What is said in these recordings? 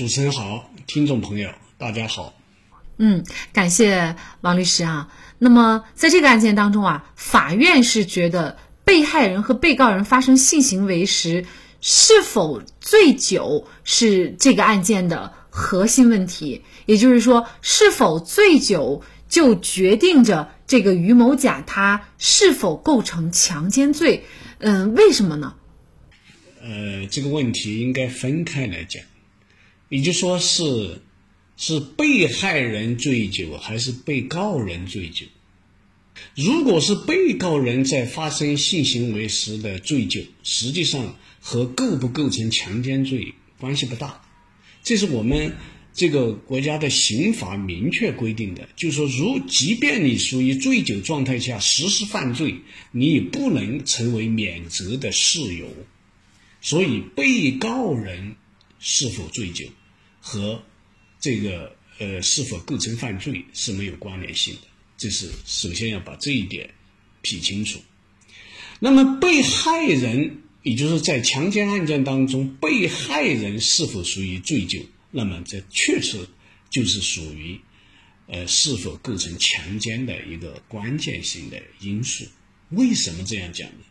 主持人好，听众朋友大家好。嗯，感谢王律师啊。那么在这个案件当中啊，法院是觉得被害人和被告人发生性行为时是否醉酒是这个案件的核心问题，也就是说，是否醉酒就决定着这个于某甲他是否构成强奸罪。嗯，为什么呢？呃，这个问题应该分开来讲，也就说是。是被害人醉酒还是被告人醉酒？如果是被告人在发生性行为时的醉酒，实际上和构不构成强奸罪关系不大。这是我们这个国家的刑法明确规定的，就是说，如即便你属于醉酒状态下实施犯罪，你也不能成为免责的事由。所以，被告人是否醉酒和这个呃，是否构成犯罪是没有关联性的，这是首先要把这一点撇清楚。那么，被害人，也就是在强奸案件当中，被害人是否属于醉酒，那么这确实就是属于呃是否构成强奸的一个关键性的因素。为什么这样讲呢？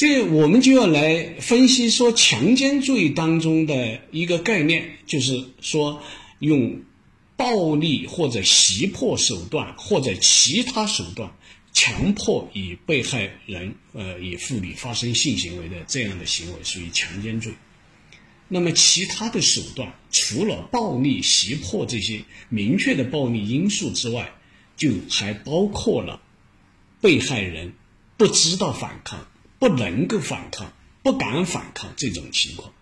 这我们就要来分析说，强奸罪当中的一个概念，就是说用暴力或者胁迫手段或者其他手段强迫与被害人呃与妇女发生性行为的这样的行为属于强奸罪。那么其他的手段，除了暴力、胁迫这些明确的暴力因素之外，就还包括了被害人不知道反抗。不能够反抗，不敢反抗这种情况。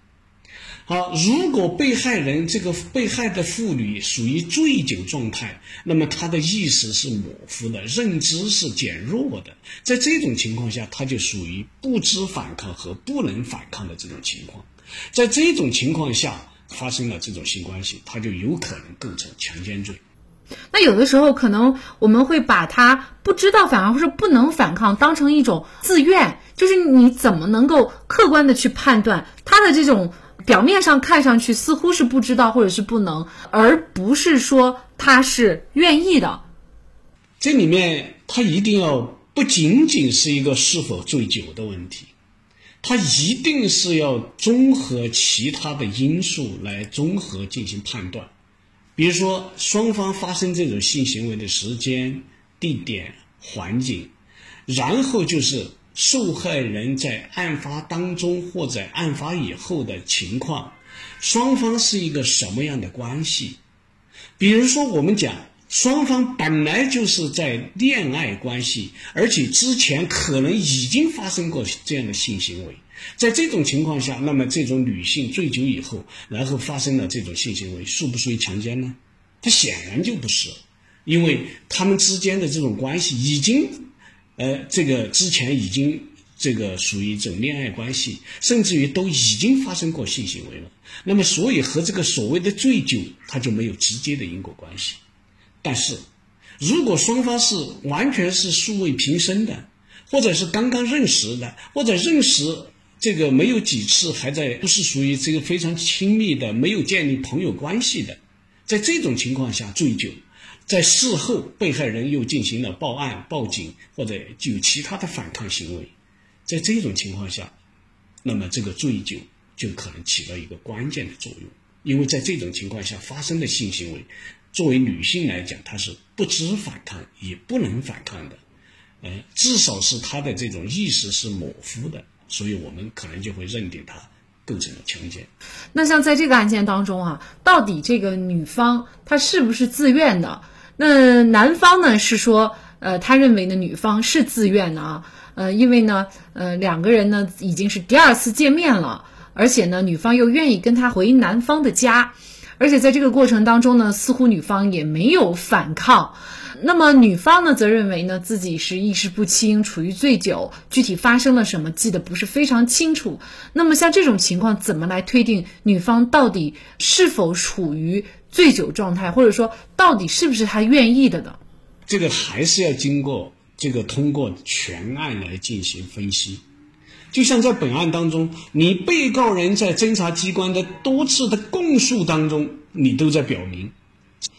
好，如果被害人这个被害的妇女属于醉酒状态，那么她的意识是模糊的，认知是减弱的，在这种情况下，她就属于不知反抗和不能反抗的这种情况。在这种情况下发生了这种性关系，她就有可能构成强奸罪。那有的时候可能我们会把他不知道反抗或者不能反抗当成一种自愿，就是你怎么能够客观的去判断他的这种表面上看上去似乎是不知道或者是不能，而不是说他是愿意的。这里面他一定要不仅仅是一个是否醉酒的问题，他一定是要综合其他的因素来综合进行判断。比如说，双方发生这种性行为的时间、地点、环境，然后就是受害人在案发当中或者案发以后的情况，双方是一个什么样的关系？比如说，我们讲双方本来就是在恋爱关系，而且之前可能已经发生过这样的性行为。在这种情况下，那么这种女性醉酒以后，然后发生了这种性行为，属不属于强奸呢？它显然就不是，因为他们之间的这种关系已经，呃，这个之前已经这个属于这种恋爱关系，甚至于都已经发生过性行为了。那么，所以和这个所谓的醉酒，它就没有直接的因果关系。但是，如果双方是完全是素未平生的，或者是刚刚认识的，或者认识。这个没有几次，还在不是属于这个非常亲密的，没有建立朋友关系的，在这种情况下醉酒，在事后被害人又进行了报案、报警或者有其他的反抗行为，在这种情况下，那么这个醉酒就可能起到一个关键的作用，因为在这种情况下发生的性行为，作为女性来讲，她是不知反抗也不能反抗的，呃，至少是她的这种意识是模糊的。所以我们可能就会认定他构成了强奸。那像在这个案件当中啊，到底这个女方她是不是自愿的？那男方呢是说，呃，他认为呢女方是自愿的啊，呃，因为呢，呃，两个人呢已经是第二次见面了，而且呢，女方又愿意跟他回男方的家，而且在这个过程当中呢，似乎女方也没有反抗。那么女方呢，则认为呢自己是意识不清，处于醉酒，具体发生了什么记得不是非常清楚。那么像这种情况，怎么来推定女方到底是否处于醉酒状态，或者说到底是不是她愿意的呢？这个还是要经过这个通过全案来进行分析。就像在本案当中，你被告人在侦查机关的多次的供述当中，你都在表明，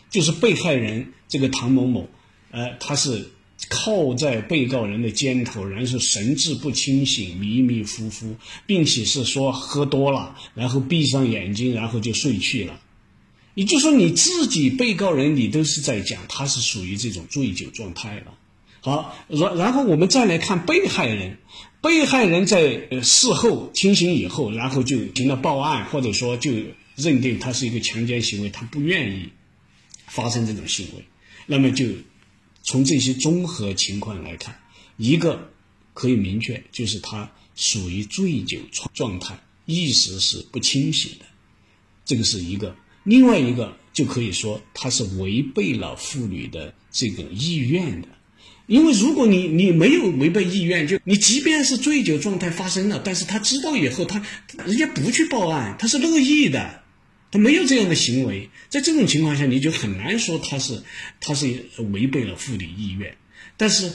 就是被害人这个唐某某，呃，他是靠在被告人的肩头，然后神志不清醒、迷迷糊糊，并且是说喝多了，然后闭上眼睛，然后就睡去了。也就是说，你自己被告人，你都是在讲他是属于这种醉酒状态了。好，然然后我们再来看被害人，被害人在事后清醒以后，然后就停了报案，或者说就认定他是一个强奸行为，他不愿意发生这种行为，那么就从这些综合情况来看，一个可以明确就是他属于醉酒状状态，意识是不清醒的，这个是一个；另外一个就可以说他是违背了妇女的这个意愿的。因为如果你你没有违背意愿，就你即便是醉酒状态发生了，但是他知道以后，他人家不去报案，他是乐意的，他没有这样的行为，在这种情况下，你就很难说他是他是违背了妇女意愿。但是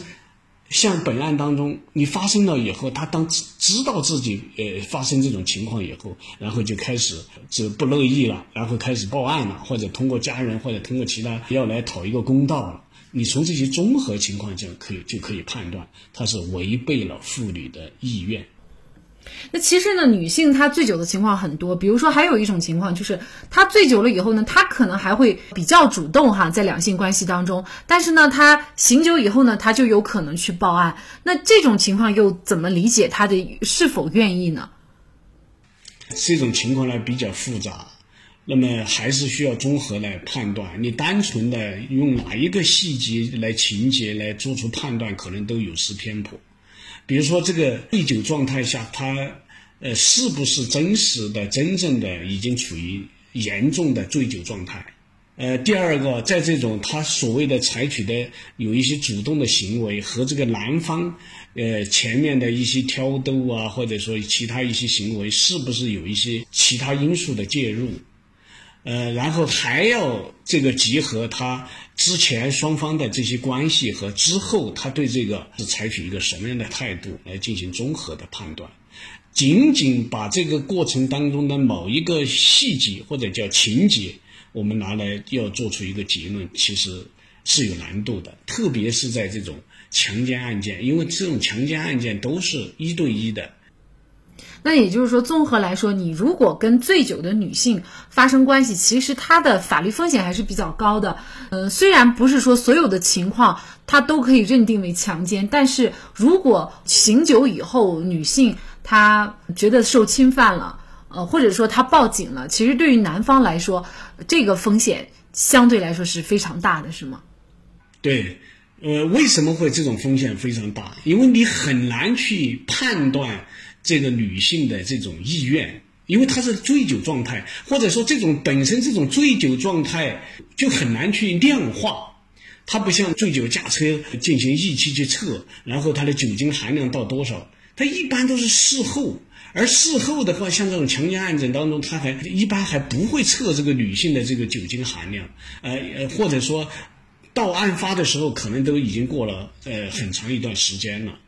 像本案当中，你发生了以后，他当知知道自己呃发生这种情况以后，然后就开始就不乐意了，然后开始报案了，或者通过家人或者通过其他要来讨一个公道了。你从这些综合情况下可以就可以判断，他是违背了妇女的意愿。那其实呢，女性她醉酒的情况很多，比如说还有一种情况就是，她醉酒了以后呢，她可能还会比较主动哈，在两性关系当中，但是呢，她醒酒以后呢，她就有可能去报案。那这种情况又怎么理解她的是否愿意呢？这种情况呢比较复杂。那么还是需要综合来判断。你单纯的用哪一个细节来情节来做出判断，可能都有失偏颇。比如说，这个醉酒状态下，他呃是不是真实的、真正的已经处于严重的醉酒状态？呃，第二个，在这种他所谓的采取的有一些主动的行为和这个男方呃前面的一些挑逗啊，或者说其他一些行为，是不是有一些其他因素的介入？呃，然后还要这个结合他之前双方的这些关系和之后他对这个是采取一个什么样的态度来进行综合的判断。仅仅把这个过程当中的某一个细节或者叫情节，我们拿来要做出一个结论，其实是有难度的。特别是在这种强奸案件，因为这种强奸案件都是一对一的。那也就是说，综合来说，你如果跟醉酒的女性发生关系，其实她的法律风险还是比较高的。嗯，虽然不是说所有的情况她都可以认定为强奸，但是如果醒酒以后女性她觉得受侵犯了，呃，或者说她报警了，其实对于男方来说，这个风险相对来说是非常大的，是吗？对，呃，为什么会这种风险非常大？因为你很难去判断。这个女性的这种意愿，因为她是醉酒状态，或者说这种本身这种醉酒状态就很难去量化。它不像醉酒驾车进行仪器去测，然后它的酒精含量到多少，它一般都是事后。而事后的话，像这种强奸案件当中，他还一般还不会测这个女性的这个酒精含量，呃呃，或者说到案发的时候，可能都已经过了呃很长一段时间了，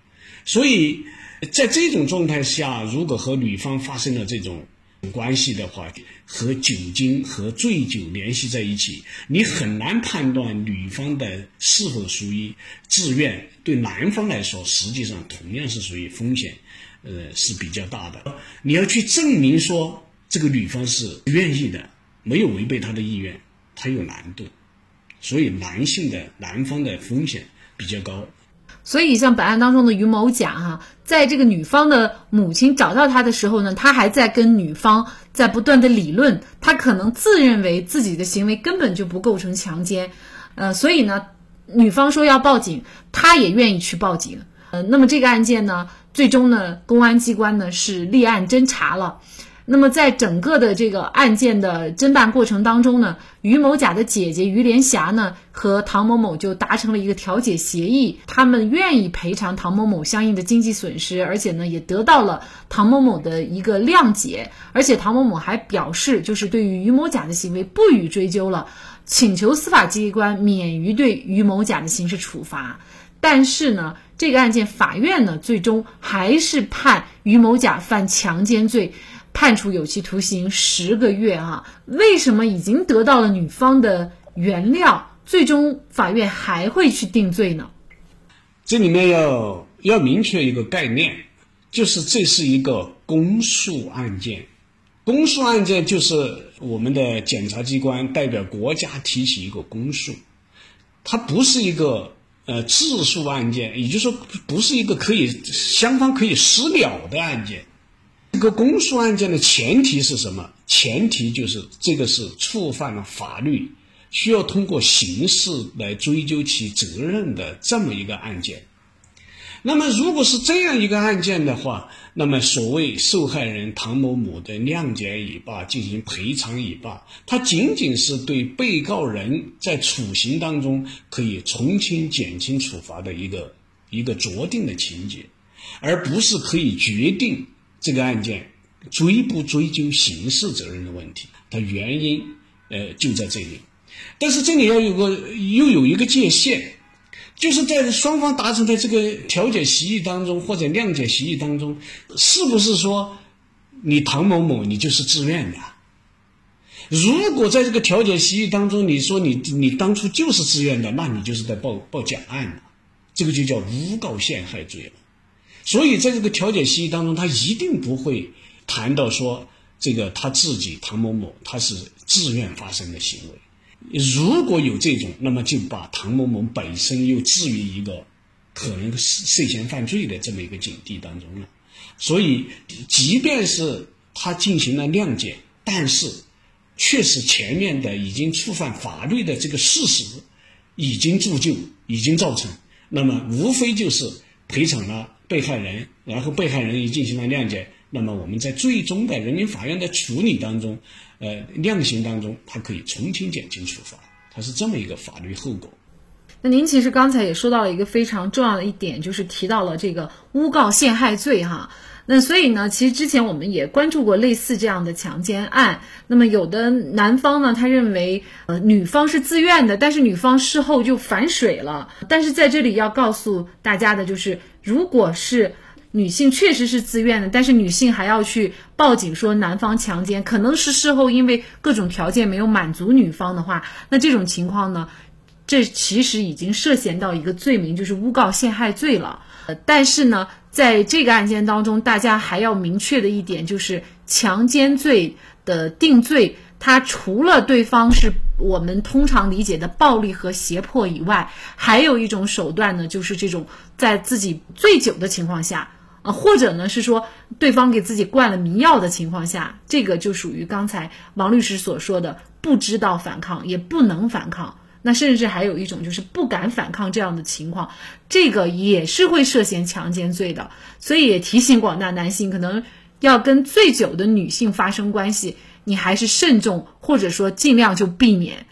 所以。在这种状态下，如果和女方发生了这种关系的话，和酒精和醉酒联系在一起，你很难判断女方的是否属于自愿。对男方来说，实际上同样是属于风险，呃是比较大的。你要去证明说这个女方是愿意的，没有违背她的意愿，它有难度。所以男性的男方的风险比较高。所以，像本案当中的于某甲哈，在这个女方的母亲找到他的时候呢，他还在跟女方在不断的理论，他可能自认为自己的行为根本就不构成强奸，呃，所以呢，女方说要报警，他也愿意去报警，呃，那么这个案件呢，最终呢，公安机关呢是立案侦查了。那么，在整个的这个案件的侦办过程当中呢，于某甲的姐姐于连霞呢和唐某某就达成了一个调解协议，他们愿意赔偿唐某某相应的经济损失，而且呢也得到了唐某某的一个谅解，而且唐某某还表示，就是对于于某甲的行为不予追究了，请求司法机关免于对于某甲的刑事处罚。但是呢，这个案件法院呢最终还是判于某甲犯强奸罪，判处有期徒刑十个月啊。为什么已经得到了女方的原谅，最终法院还会去定罪呢？这里面要要明确一个概念，就是这是一个公诉案件。公诉案件就是我们的检察机关代表国家提起一个公诉，它不是一个呃自诉案件，也就是说不是一个可以双方可以私了的案件。这个公诉案件的前提是什么？前提就是这个是触犯了法律，需要通过刑事来追究其责任的这么一个案件。那么，如果是这样一个案件的话，那么所谓受害人唐某某的谅解已罢，进行赔偿已罢，它仅仅是对被告人在处刑当中可以从轻减轻处罚的一个一个酌定的情节，而不是可以决定这个案件追不追究刑事责任的问题。它原因呃就在这里，但是这里要有个又有一个界限。就是在双方达成的这个调解协议当中，或者谅解协议当中，是不是说你唐某某你就是自愿的？如果在这个调解协议当中，你说你你当初就是自愿的，那你就是在报报假案了，这个就叫诬告陷害罪了。所以在这个调解协议当中，他一定不会谈到说这个他自己唐某某他是自愿发生的行为。如果有这种，那么就把唐某某本身又置于一个可能涉嫌犯罪的这么一个境地当中了。所以，即便是他进行了谅解，但是确实前面的已经触犯法律的这个事实已经铸就，已经造成，那么无非就是赔偿了被害人，然后被害人也进行了谅解。那么我们在最终的人民法院的处理当中，呃，量刑当中，他可以从轻减轻处罚，它是这么一个法律后果。那您其实刚才也说到了一个非常重要的一点，就是提到了这个诬告陷害罪哈。那所以呢，其实之前我们也关注过类似这样的强奸案。那么有的男方呢，他认为呃女方是自愿的，但是女方事后就反水了。但是在这里要告诉大家的就是，如果是女性确实是自愿的，但是女性还要去报警说男方强奸，可能是事后因为各种条件没有满足女方的话，那这种情况呢，这其实已经涉嫌到一个罪名，就是诬告陷害罪了。呃但是呢，在这个案件当中，大家还要明确的一点就是，强奸罪的定罪，它除了对方是我们通常理解的暴力和胁迫以外，还有一种手段呢，就是这种在自己醉酒的情况下。啊，或者呢是说对方给自己灌了迷药的情况下，这个就属于刚才王律师所说的不知道反抗也不能反抗，那甚至还有一种就是不敢反抗这样的情况，这个也是会涉嫌强奸罪的。所以也提醒广大男性，可能要跟醉酒的女性发生关系，你还是慎重，或者说尽量就避免。